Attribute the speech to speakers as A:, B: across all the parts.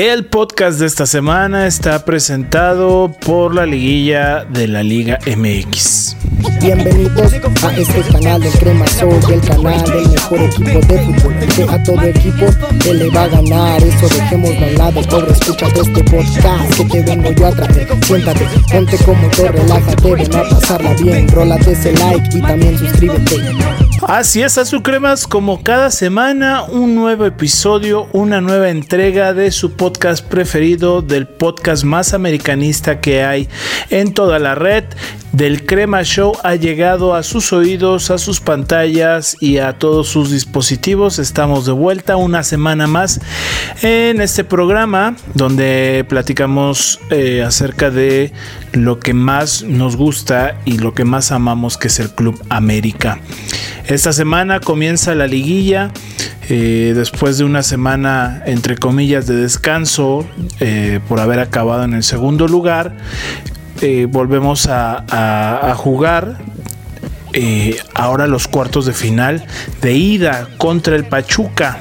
A: El podcast de esta semana está presentado por la liguilla de la Liga MX.
B: Bienvenidos a este canal del Crema Soul, el canal del mejor equipo de fútbol. Que a todo equipo que le va a ganar, eso dejémoslo a un lado. Pobre, escúchate este podcast que te vengo yo a traer. Siéntate, ponte como te relájate, ven a pasarla bien. Rólate ese like y también suscríbete.
A: Así es, a su cremas, como cada semana, un nuevo episodio, una nueva entrega de su podcast preferido, del podcast más americanista que hay en toda la red. Del Crema Show ha llegado a sus oídos, a sus pantallas y a todos sus dispositivos. Estamos de vuelta una semana más en este programa donde platicamos eh, acerca de lo que más nos gusta y lo que más amamos que es el Club América. Esta semana comienza la liguilla. Eh, después de una semana entre comillas de descanso eh, por haber acabado en el segundo lugar eh, volvemos a, jugar ahora los cuartos de final de ida contra el Pachuca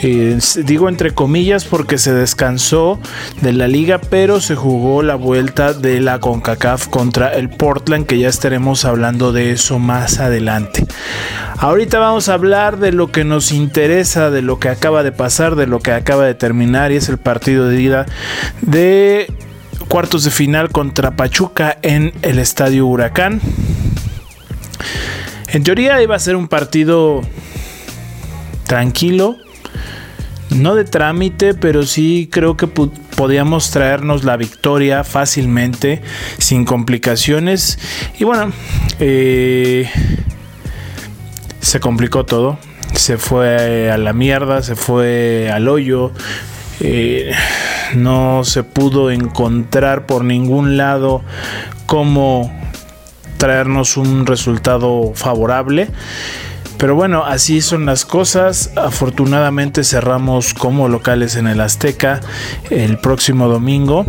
A: eh, digo entre comillas porque se descansó de la liga, pero se jugó la vuelta de la CONCACAF contra el Portland, que ya estaremos hablando de eso más adelante. Ahorita vamos a hablar de lo que nos interesa, de lo que acaba de pasar, de lo que acaba de terminar, y es el partido de ida de cuartos de final contra Pachuca en el Estadio Huracán. En teoría iba a ser un partido tranquilo, no de trámite, pero sí creo que podíamos traernos la victoria fácilmente, sin complicaciones. Y bueno, eh, se complicó todo. Se fue a la mierda, se fue al hoyo. No se pudo encontrar por ningún lado cómo traernos un resultado favorable. Pero bueno, así son las cosas. Afortunadamente cerramos como locales en el Azteca el próximo domingo.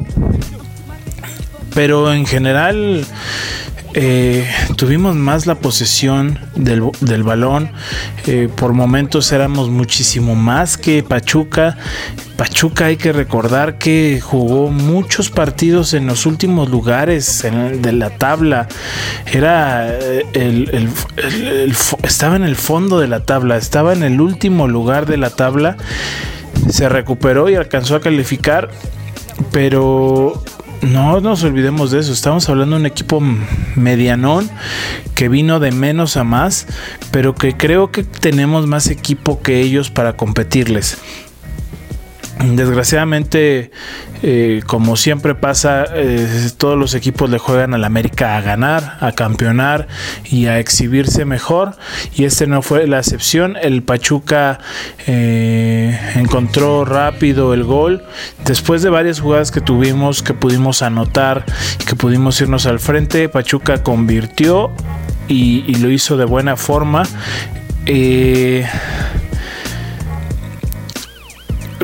A: Pero en general eh, tuvimos más la posesión del, balón. Eh, por momentos éramos muchísimo más que Pachuca. Pachuca hay que recordar que jugó muchos partidos en los últimos lugares de la tabla. Era eh, el, estaba en el fondo de la tabla, estaba en el último lugar de la tabla. Se recuperó y alcanzó a calificar, pero no nos olvidemos de eso. Estamos hablando de un equipo medianón que vino de menos a más, pero que creo que tenemos más equipo que ellos para competirles. Desgraciadamente, eh, como siempre pasa, eh, todos los equipos le juegan al América a ganar, a campeonar y a exhibirse mejor. Y este no fue la excepción. El Pachuca eh, encontró rápido el gol. Después de varias jugadas que tuvimos, que pudimos anotar, que pudimos irnos al frente, Pachuca convirtió y, y lo hizo de buena forma.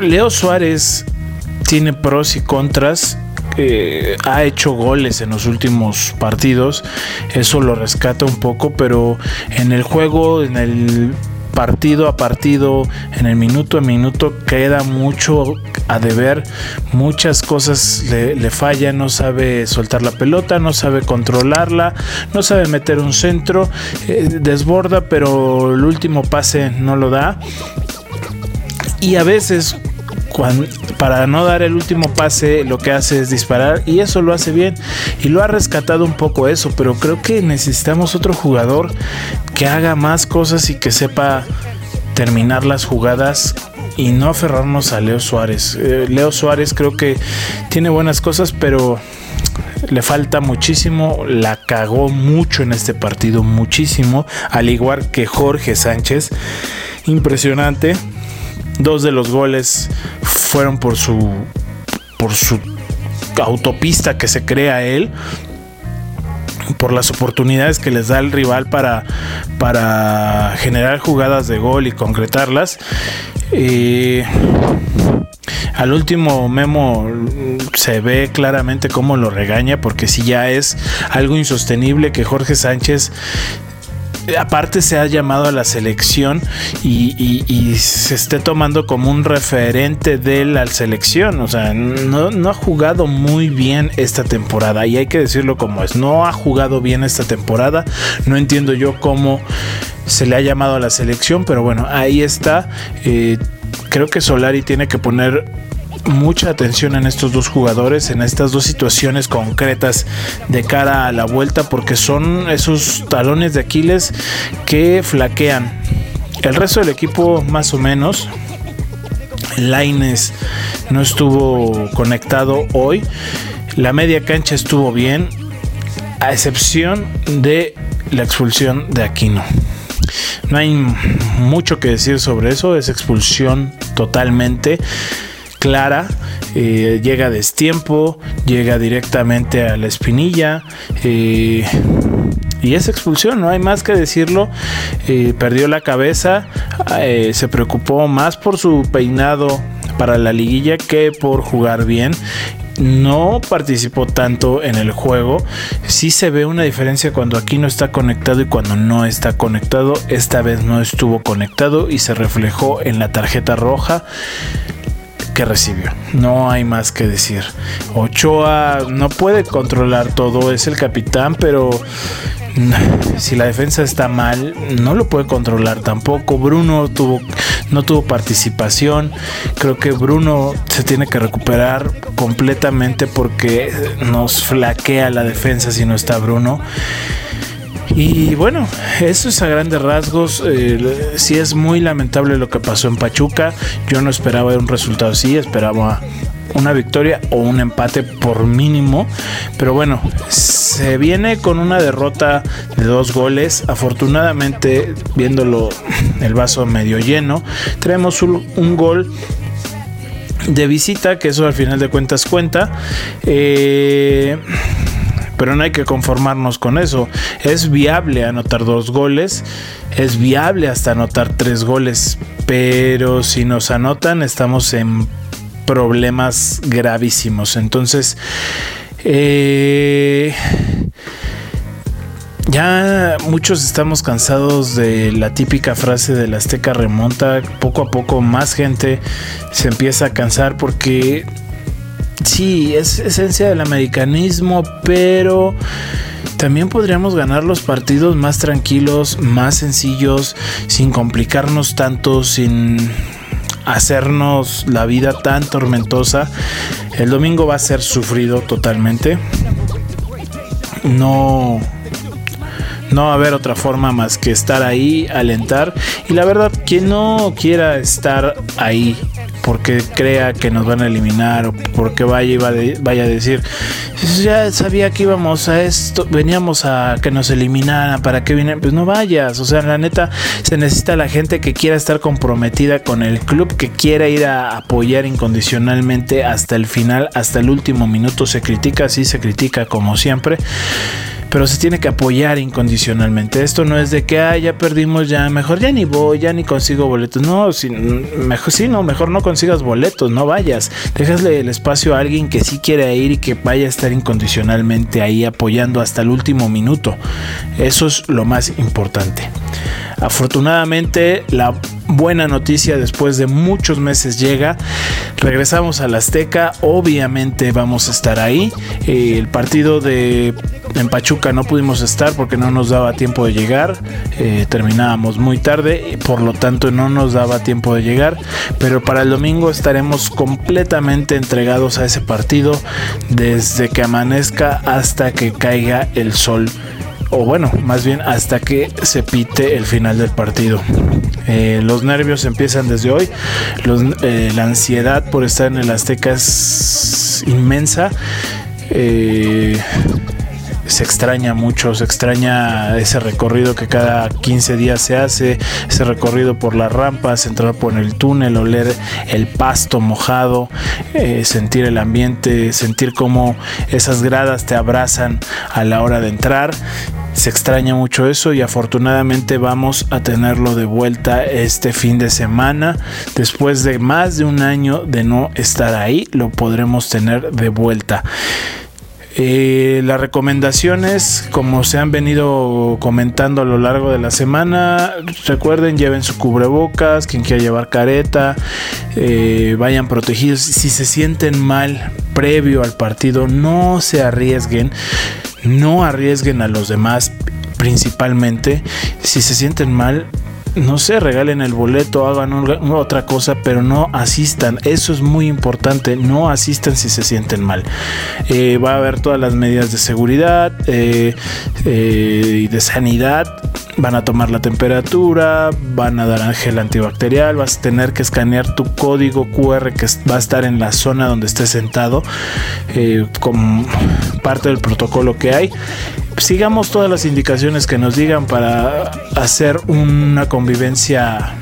A: Leo Suárez tiene pros y contras. Eh, ha hecho goles en los últimos partidos. Eso lo rescata un poco, pero en el juego, en el partido a partido, en el minuto a minuto, queda mucho a deber. Muchas cosas le, fallan. No sabe soltar la pelota, no sabe controlarla, no sabe meter un centro. Eh, desborda, pero el último pase no lo da. Y a veces para no dar el último pase lo que hace es disparar y eso lo hace bien y lo ha rescatado un poco eso, pero creo que necesitamos otro jugador que haga más cosas y que sepa terminar las jugadas y no aferrarnos a Leo Suárez. Eh, Leo Suárez creo que tiene buenas cosas, pero le falta muchísimo, la cagó mucho en este partido, muchísimo, al igual que Jorge Sánchez. Impresionante. Dos de los goles fueron por su por su autopista que se crea él por las oportunidades que les da el rival para, para generar jugadas de gol y concretarlas. Eh, al último Memo se ve claramente cómo lo regaña porque si ya es algo insostenible que Jorge Sánchez aparte se ha llamado a la selección y, se esté tomando como un referente de la selección. O sea, no, no, ha jugado muy bien esta temporada y hay que decirlo como es. No ha jugado bien esta temporada. No entiendo yo cómo se le ha llamado a la selección, pero bueno, ahí está. Eh, creo que Solari tiene que poner mucha atención en estos dos jugadores, en estas dos situaciones concretas de cara a la vuelta, porque son esos talones de Aquiles que flaquean. El resto del equipo más o menos. Laines no estuvo conectado hoy. La media cancha estuvo bien, a excepción de la expulsión de Aquino. No hay mucho que decir sobre eso, es expulsión totalmente clara, eh, llega destiempo, llega directamente a la espinilla. Eh, y es expulsión, no hay más que decirlo. Eh, perdió la cabeza, se preocupó más por su peinado para la liguilla que por jugar bien no participó tanto en el juego. Sí se ve una diferencia cuando aquí no está conectado y cuando no está conectado. Esta vez no estuvo conectado y se reflejó en la tarjeta roja que recibió. No hay más que decir. Ochoa no puede controlar todo, es el capitán, pero si la defensa está mal, no lo puede controlar tampoco. Bruno tuvo, no tuvo participación. Creo que Bruno se tiene que recuperar completamente porque nos flaquea la defensa si no está Bruno. Y bueno, eso es a grandes rasgos. Eh, sí es muy lamentable lo que pasó en Pachuca. Yo no esperaba un resultado así, esperaba una victoria o un empate por mínimo. Pero bueno, se viene con una derrota de dos goles. Afortunadamente, viéndolo el vaso medio lleno, tenemos un, gol de visita, que eso al final de cuentas cuenta. Eh, pero no hay que conformarnos con eso. Es viable anotar dos goles, es viable hasta anotar tres goles, pero si nos anotan estamos en problemas gravísimos. Entonces, eh, ya muchos estamos cansados de la típica frase de la Azteca remonta. Poco a poco más gente se empieza a cansar porque sí, es esencia del americanismo, pero también podríamos ganar los partidos más tranquilos, más sencillos, sin complicarnos tanto, sin hacernos la vida tan tormentosa. El domingo va a ser sufrido totalmente. No no va a haber otra forma más que estar ahí, alentar. Y la verdad, quien no quiera estar ahí porque crea que nos van a eliminar o porque vaya y vaya a decir, ya sabía que íbamos a esto, veníamos a que nos eliminaran, ¿para qué vienen? Pues no vayas, o sea, la neta se necesita la gente que quiera estar comprometida con el club, que quiera ir a apoyar incondicionalmente hasta el final, hasta el último minuto, se critica, sí se critica como siempre pero se tiene que apoyar incondicionalmente. Esto no es de que ah, ya perdimos, ya mejor ya ni voy, ya ni consigo boletos. No, si, mejor sí, no, mejor no consigas boletos, no vayas. Déjasle el espacio a alguien que sí quiere ir y que vaya a estar incondicionalmente ahí apoyando hasta el último minuto. Eso es lo más importante. Afortunadamente, la buena noticia después de muchos meses llega. Regresamos a la Azteca, obviamente vamos a estar ahí. El partido de en Pachuca no pudimos estar porque no nos daba tiempo de llegar. Eh, terminábamos muy tarde, por lo tanto no nos daba tiempo de llegar. Pero para el domingo estaremos completamente entregados a ese partido desde que amanezca hasta que caiga el sol o bueno, más bien hasta que se pite el final del partido. Eh, los nervios empiezan desde hoy, eh, la ansiedad por estar en el Azteca es inmensa. Eh, se extraña mucho, se extraña ese recorrido que cada 15 días se hace, ese recorrido por las rampas, entrar por el túnel, oler el pasto mojado, eh, sentir el ambiente, sentir cómo esas gradas te abrazan a la hora de entrar. Se extraña mucho eso y afortunadamente vamos a tenerlo de vuelta este fin de semana. Después de más de un año de no estar ahí, lo podremos tener de vuelta. Eh, las recomendaciones, como se han venido comentando a lo largo de la semana, recuerden, lleven su cubrebocas, quien quiera llevar careta, eh, vayan protegidos. Si se sienten mal previo al partido, no se arriesguen, no arriesguen a los demás principalmente. Si se sienten mal, no sé, regalen el boleto, hagan otra cosa, pero no asistan. Eso es muy importante. No asistan si se sienten mal. Eh, va a haber todas las medidas de seguridad eh, eh, y de sanidad. Van a tomar la temperatura, van a dar gel antibacterial, vas a tener que escanear tu código QR que va a estar en la zona donde estés sentado, como parte del protocolo que hay sigamos todas las indicaciones que nos digan para hacer una convivencia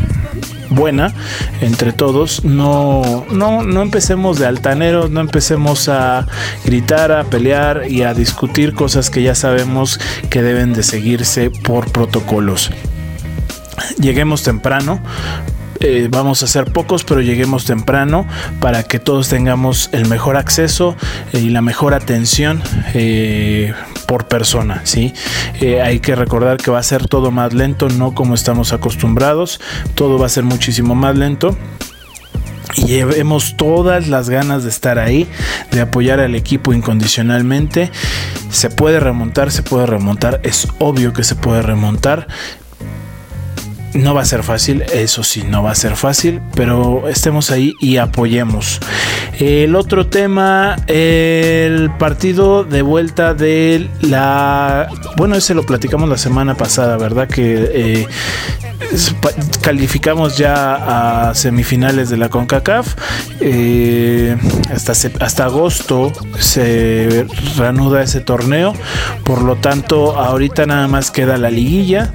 A: buena entre todos. No, no, no empecemos de altaneros, no empecemos a gritar, a pelear y a discutir cosas que ya sabemos que deben de seguirse por protocolos. Lleguemos temprano, eh, vamos a ser pocos, pero lleguemos temprano para que todos tengamos el mejor acceso y la mejor atención eh, por persona. ¿sí? hay que recordar que va a ser todo más lento, no como estamos acostumbrados, todo va a ser muchísimo más lento y llevemos todas las ganas de estar ahí, de apoyar al equipo incondicionalmente. Se puede remontar, se puede remontar, es obvio que se puede remontar, no va a ser fácil, eso sí, no va a ser fácil, pero estemos ahí y apoyemos. El otro tema, el partido de vuelta de la... Bueno, ese lo platicamos la semana pasada, ¿verdad? Que eh, calificamos ya a semifinales de la CONCACAF. Eh, hasta, hasta agosto se reanuda ese torneo. Por lo tanto, ahorita nada más queda la liguilla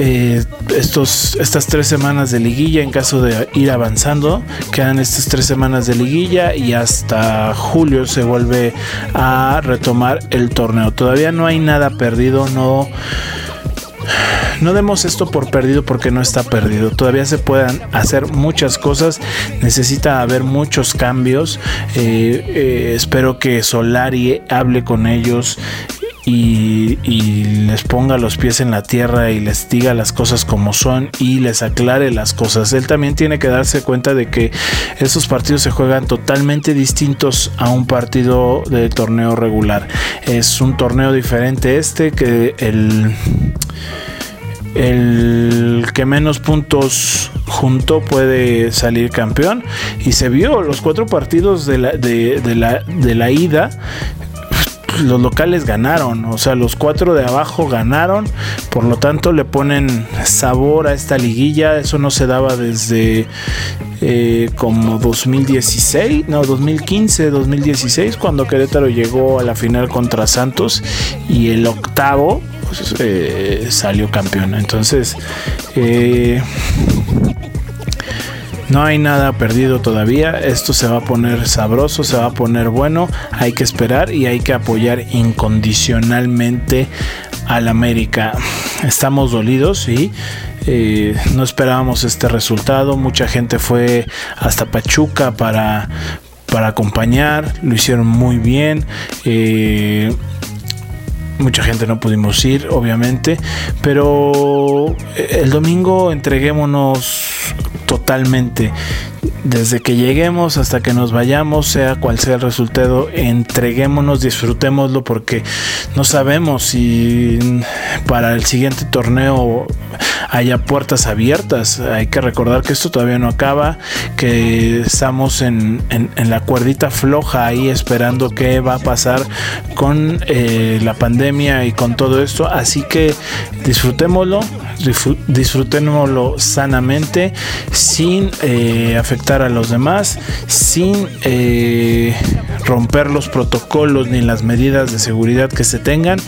A: eh, estos, estas tres semanas de liguilla en caso de ir avanzando. Quedan estas tres semanas de liguilla y hasta julio se vuelve a retomar el torneo. Todavía no hay nada perdido, no... No demos esto por perdido porque no está perdido. Todavía se pueden hacer muchas cosas. Necesita haber muchos cambios. Eh, eh, espero que Solari hable con ellos y, les ponga los pies en la tierra y les diga las cosas como son y les aclare las cosas. Él también tiene que darse cuenta de que esos partidos se juegan totalmente distintos a un partido de torneo regular. Es un torneo diferente este que el el que menos puntos junto puede salir campeón y se vio los cuatro partidos de la, de la, de la ida los locales ganaron, o sea, los cuatro de abajo ganaron, por lo tanto le ponen sabor a esta liguilla, eso no se daba desde eh, como 2016, no, 2015, 2016, cuando Querétaro llegó a la final contra Santos y el octavo pues, eh, salió campeón. Entonces, eh, no hay nada perdido todavía. Esto se va a poner sabroso, se va a poner bueno. Hay que esperar y hay que apoyar incondicionalmente al América. Estamos dolidos, sí. Eh, no esperábamos este resultado. Mucha gente fue hasta Pachuca para, para acompañar. Lo hicieron muy bien. Eh, mucha gente no pudimos ir, obviamente, pero el domingo entreguémonos totalmente. Desde que lleguemos hasta que nos vayamos, sea cual sea el resultado, entreguémonos, disfrutémoslo porque no sabemos si para el siguiente torneo haya puertas abiertas. Hay que recordar que esto todavía no acaba, que estamos en, la cuerdita floja ahí esperando qué va a pasar con eh, la pandemia y con todo esto. Así que disfrutémoslo, disfrutémoslo sanamente, sin eh, afectar a los demás, sin eh, romper los protocolos ni las medidas de seguridad que se tengan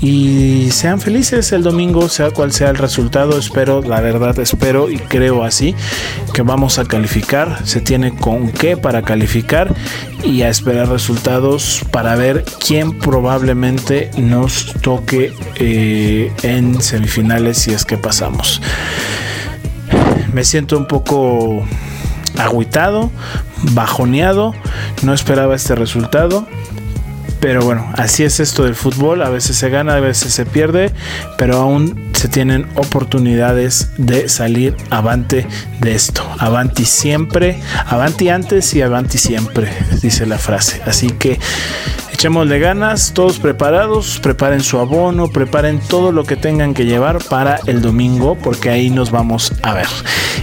A: y sean felices el domingo, sea cual sea el resultado. Espero, la verdad, espero y creo así que vamos a calificar. Se tiene con qué para calificar y a esperar resultados para ver quién probablemente nos toque eh, en semifinales si es que pasamos. Me siento un poco agüitado, bajoneado, no esperaba este resultado. Pero bueno, así es esto del fútbol. A veces se gana, a veces se pierde, pero aún se tienen oportunidades de salir avante de esto. Avanti siempre, avanti antes y avanti siempre, dice la frase. Así que echémosle ganas, todos preparados, preparen su abono, preparen todo lo que tengan que llevar para el domingo, porque ahí nos vamos a ver.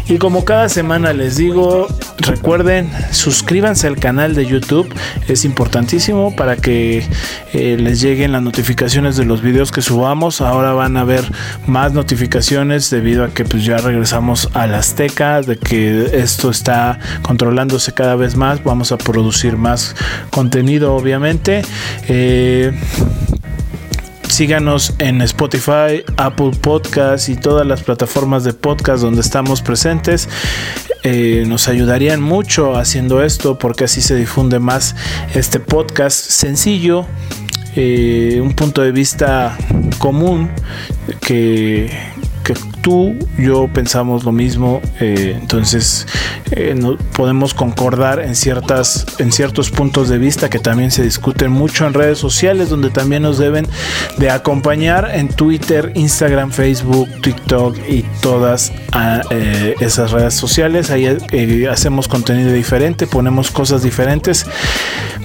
A: Y como cada semana les digo, recuerden, suscríbanse al canal de YouTube, es importantísimo para que eh, les lleguen las notificaciones de los videos que subamos. Ahora van a ver más notificaciones debido a que pues ya regresamos a la Azteca, de que esto está controlándose cada vez más, vamos a producir más contenido obviamente. Eh, síganos en Spotify, Apple Podcast y todas las plataformas de podcast donde estamos presentes. Eh, nos ayudarían mucho haciendo esto porque así se difunde más este podcast sencillo, eh, un punto de vista común que tú, yo pensamos lo mismo, eh, entonces eh, podemos concordar en, ciertas, en ciertos puntos de vista que también se discuten mucho en redes sociales, donde también nos deben de acompañar en Twitter, Instagram, Facebook, TikTok y todas ah, eh, esas redes sociales. Ahí hacemos contenido diferente, ponemos cosas diferentes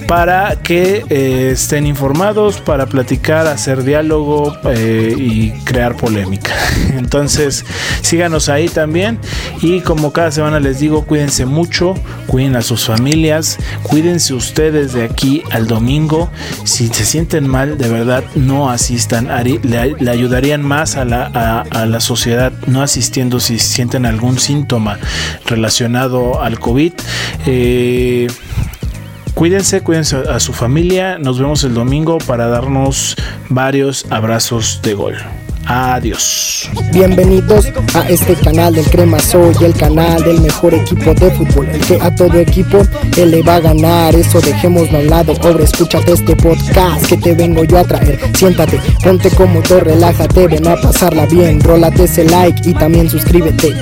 A: para que estén informados, para platicar, hacer diálogo y crear polémica. Síganos ahí también. Y como cada semana les digo, cuídense mucho, cuiden a sus familias, cuídense ustedes de aquí al domingo. Si se sienten mal, de verdad, no asistan. Le, le ayudarían más a la, a, a la sociedad no asistiendo si sienten algún síntoma relacionado al COVID. Eh, Cuídense, cuídense a su familia. Nos vemos el domingo para darnos varios abrazos de gol. Adiós.
B: Bienvenidos a este canal del Crema Soy, el canal del mejor equipo de fútbol, el que a todo equipo él le va a ganar. Eso dejémoslo a un lado, pobre, escúchate este podcast que te vengo yo a traer. Siéntate, ponte cómodo, relájate, ven a pasarla bien, rólate ese like y también suscríbete.